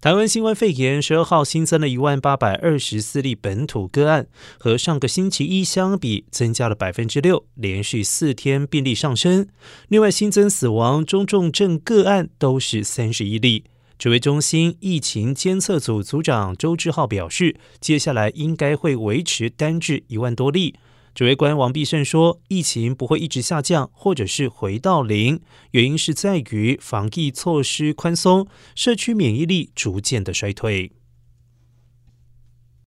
台湾新冠肺炎十二号新增了一万八百二十四例本土个案，和上个星期一相比，增加了百分之六，连续四天病例上升。另外，新增死亡中重症个案都是三十一例。指挥中心疫情监测组组长周志浩表示，接下来应该会维持单至一万多例。指挥官王必胜说，疫情不会一直下降，或者是回到零，原因是在于防疫措施宽松，社区免疫力逐渐的衰退。